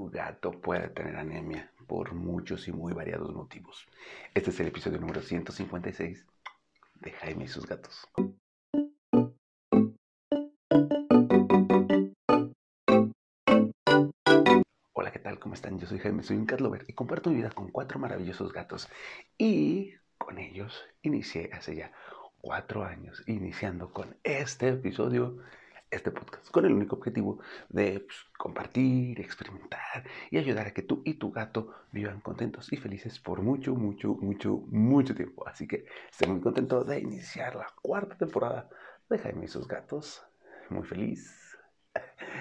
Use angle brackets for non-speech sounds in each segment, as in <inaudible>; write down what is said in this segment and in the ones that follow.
tu gato puede tener anemia por muchos y muy variados motivos. Este es el episodio número 156 de Jaime y sus gatos. Hola, ¿qué tal? ¿Cómo están? Yo soy Jaime, soy un cat lover y comparto mi vida con cuatro maravillosos gatos. Y con ellos inicié hace ya cuatro años, iniciando con este episodio este podcast con el único objetivo de pues, compartir, experimentar y ayudar a que tú y tu gato vivan contentos y felices por mucho, mucho, mucho, mucho tiempo. Así que estoy muy contento de iniciar la cuarta temporada de Jaime y sus gatos. Muy feliz,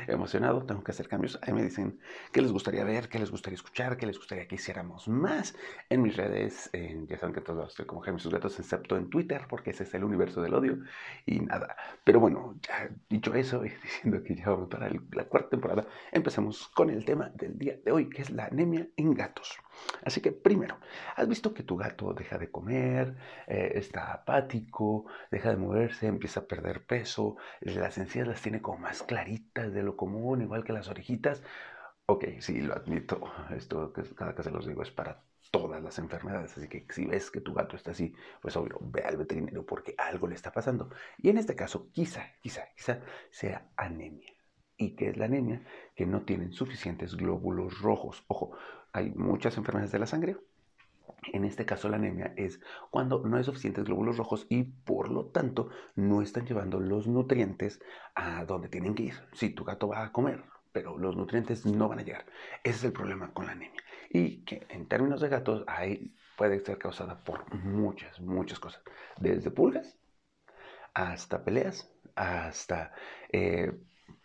emocionado, tengo que hacer cambios. Ahí me dicen qué les gustaría ver, qué les gustaría escuchar, qué les gustaría que hiciéramos más en mis redes. ya saben que todos estoy como Jaime sus gatos, excepto en Twitter, porque ese es el universo del odio y nada. Pero bueno, ya dicho eso y <laughs> diciendo que ya vamos para la cuarta temporada, empezamos con el tema del día de hoy, que es la anemia en gatos. Así que primero, ¿has visto que tu gato deja de comer, eh, está apático, deja de moverse, empieza a perder peso, las encías las tiene como más claritas de lo común, igual que las orejitas? Ok, sí, lo admito, esto cada que se los digo es para todas las enfermedades, así que si ves que tu gato está así, pues obvio, ve al veterinario porque algo le está pasando. Y en este caso, quizá, quizá, quizá sea anemia. ¿Y qué es la anemia? Que no tienen suficientes glóbulos rojos. Ojo, hay muchas enfermedades de la sangre. En este caso la anemia es cuando no hay suficientes glóbulos rojos y por lo tanto no están llevando los nutrientes a donde tienen que ir. Si tu gato va a comer, pero los nutrientes no van a llegar. Ese es el problema con la anemia. Y que en términos de gatos ahí puede ser causada por muchas, muchas cosas. Desde pulgas hasta peleas, hasta eh,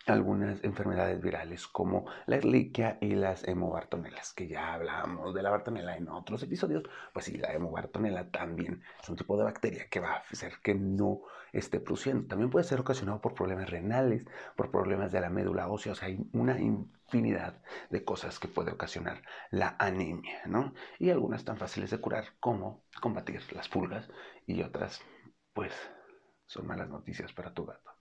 algunas enfermedades virales como la erliquia y las hemobartonelas, que ya hablamos de la bartonela en otros episodios, pues sí, la hemobartonela también es un tipo de bacteria que va a hacer que no esté produciendo. También puede ser ocasionado por problemas renales, por problemas de la médula ósea, o sea, hay una infinidad de cosas que puede ocasionar la anemia, ¿no? Y algunas tan fáciles de curar como combatir las pulgas y otras, pues, son malas noticias para tu gato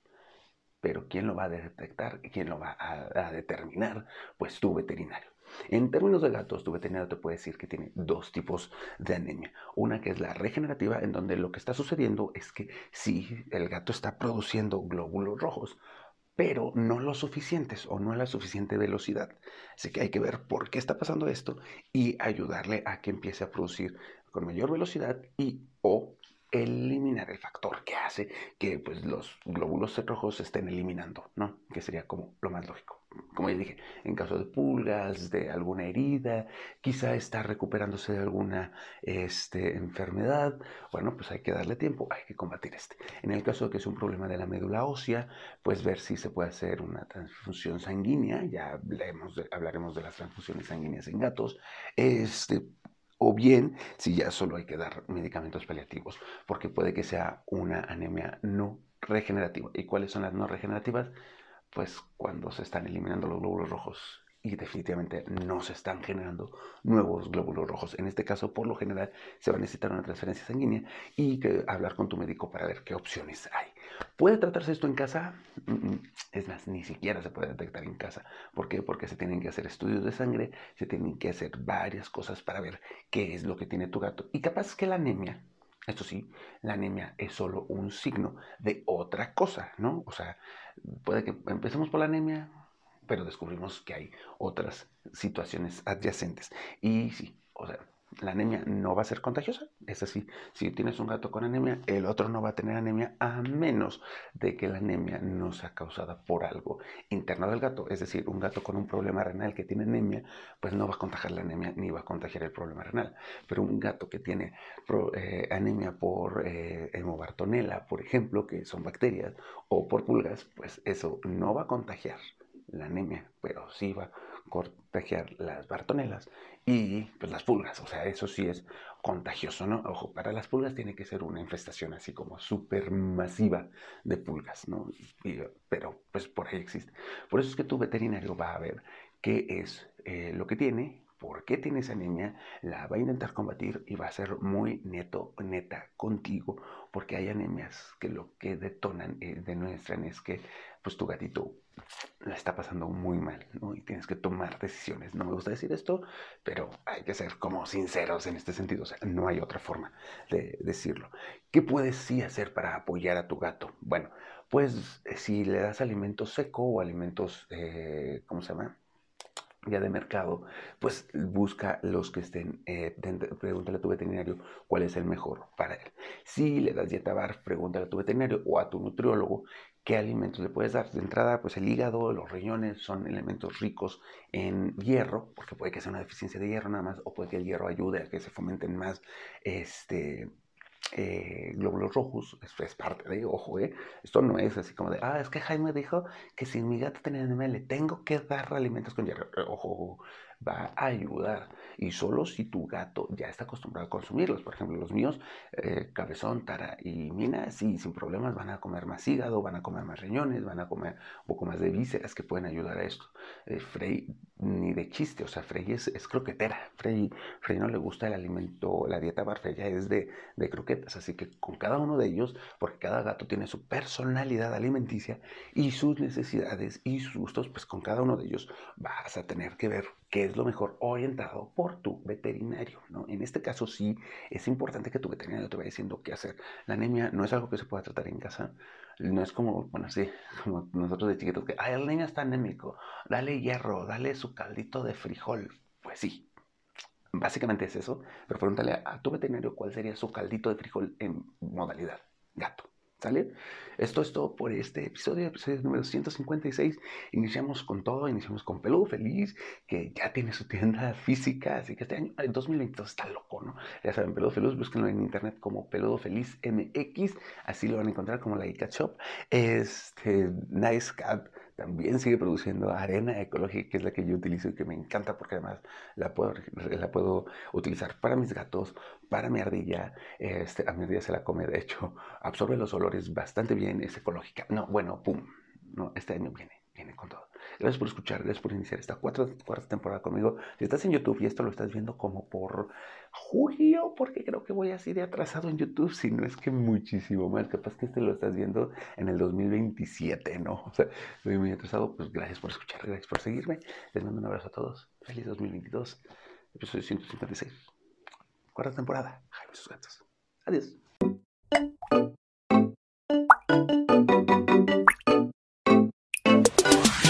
pero ¿quién lo va a detectar? ¿Quién lo va a, determinar? Pues tu veterinario. En términos de gatos, tu veterinario te puede decir que tiene dos tipos de anemia. Una que es la regenerativa, en donde lo que está sucediendo es que sí, el gato está produciendo glóbulos rojos, pero no lo suficientes o no a la suficiente velocidad. Así que hay que ver por qué está pasando esto y ayudarle a que empiece a producir con mayor velocidad y o eliminar el factor que hace que pues, los glóbulos rojos se estén eliminando, ¿no? Que sería como lo más lógico. Como ya dije, en caso de pulgas, de alguna herida, quizá está recuperándose de alguna este, enfermedad, bueno, pues hay que darle tiempo, hay que combatir este. En el caso de que es un problema de la médula ósea, pues ver si se puede hacer una transfusión sanguínea, ya hablaremos de las transfusiones sanguíneas en gatos, este, o bien si ya solo hay que dar medicamentos paliativos, porque puede que sea una anemia no regenerativa. ¿Y cuáles son las no regenerativas? Pues cuando se están eliminando los glóbulos rojos y definitivamente no se están generando nuevos glóbulos rojos. En este caso, por lo general, se va a necesitar una transferencia sanguínea y que hablar con tu médico para ver qué opciones hay. ¿Puede tratarse esto en casa? Es más, ni siquiera se puede detectar en casa. ¿Por qué? Porque se tienen que hacer estudios de sangre, se tienen que hacer varias cosas para ver qué es lo que tiene tu gato. Y capaz que la anemia, esto sí, la anemia es solo un signo de otra cosa, ¿no? O sea, puede que empecemos por la anemia, pero descubrimos que hay otras situaciones adyacentes. Y sí, o sea, la anemia no va a ser contagiosa. Es así, si tienes un gato con anemia, el otro no va a tener anemia a menos de que la anemia no sea causada por algo interno del gato. Es decir, un gato con un problema renal que tiene anemia, pues no va a contagiar la anemia ni va a contagiar el problema renal. Pero un gato que tiene eh, anemia por eh, hemobartonela, por ejemplo, que son bacterias, o por pulgas, pues eso no va a contagiar la anemia, pero sí va a contagiar las bartonelas y pues las pulgas, o sea, eso sí es contagioso, ¿no? Ojo, para las pulgas tiene que ser una infestación así como súper masiva de pulgas, ¿no? pero pues por ahí existe. Por eso es que tu veterinario va a ver qué es eh, lo que tiene, por qué tienes anemia, la va a intentar combatir y va a ser muy neto, neta contigo, porque hay anemias que lo que detonan, eh, demuestran es que pues tu gatito la está pasando muy mal, ¿no? Y tienes que tomar decisiones. No me gusta decir esto, pero hay que ser como sinceros en este sentido. O sea, no hay otra forma de decirlo. ¿Qué puedes sí hacer para apoyar a tu gato? Bueno, pues eh, si le das alimento seco o alimentos, eh, ¿cómo se llama? Ya de mercado, pues busca los que estén, eh, pregúntale a tu veterinario cuál es el mejor para él. Si le das dieta bar, pregúntale a tu veterinario o a tu nutriólogo qué alimentos le puedes dar. De entrada, pues el hígado, los riñones son elementos ricos en hierro, porque puede que sea una deficiencia de hierro nada más, o puede que el hierro ayude a que se fomenten más este, eh, glóbulos rojos, es parte de, ojo, eh, esto no es así como de, ah, es que Jaime dijo que si mi gato tiene anemia le tengo que dar alimentos con hierro, ojo, ojo, va a ayudar. Y solo si tu gato ya está acostumbrado a consumirlos. Por ejemplo, los míos, eh, Cabezón, Tara y Mina, sí, sin problemas van a comer más hígado, van a comer más riñones, van a comer un poco más de vísceras que pueden ayudar a esto. Eh, Frey, ni de chiste, o sea, Frey es, croquetera. Frey, Frey no le gusta el alimento, la dieta bar, ya es de, de croquetas. Así que con cada uno de ellos, porque cada gato tiene su personalidad alimenticia y sus necesidades y sus gustos, pues con cada uno de ellos vas a tener que ver qué es lo mejor orientado por tu veterinario. ¿no? En este caso sí es importante que tu veterinario te vaya diciendo qué hacer. La anemia no es algo que se pueda tratar en casa. No es como, bueno, sí, <laughs> como nosotros de chiquitos que, ay, el niño está anémico, dale hierro, dale su caldito de frijol. Pues sí, básicamente es eso, pero pregúntale a tu veterinario cuál sería su caldito de frijol en modalidad gato. Esto es todo por este episodio, episodio número 156. Iniciamos con todo, iniciamos con Peludo Feliz, que ya tiene su tienda <laughs> física, así que este año, en 2022, está loco, ¿no? Ya saben, Peludo Feliz, búsquenlo en internet como Peludo Feliz MX, así lo van a encontrar como la iCat Shop. Este, Nice Cat también sigue produciendo arena ecológica, que es la que yo utilizo y que me encanta porque además la puedo, la puedo utilizar para mis gatos, para mi ardilla. Este, a mi ardilla se la come, de hecho, <laughs> absorbe los olores bastante bien, es ecológica. No, bueno, pum, no, este año viene, viene con todo. Gracias por escuchar, gracias por iniciar esta cuarta, temporada conmigo. Si estás en YouTube y esto lo estás viendo como por julio, porque creo que voy así de atrasado en YouTube, si no es que muchísimo más. Capaz que este lo estás viendo en el 2027, ¿no? O sea, estoy muy atrasado. Pues gracias por escuchar, gracias por seguirme. Les mando un abrazo a todos. Feliz 2022, episodio 156. Cuarta temporada. Jaime sus gatos. Adiós.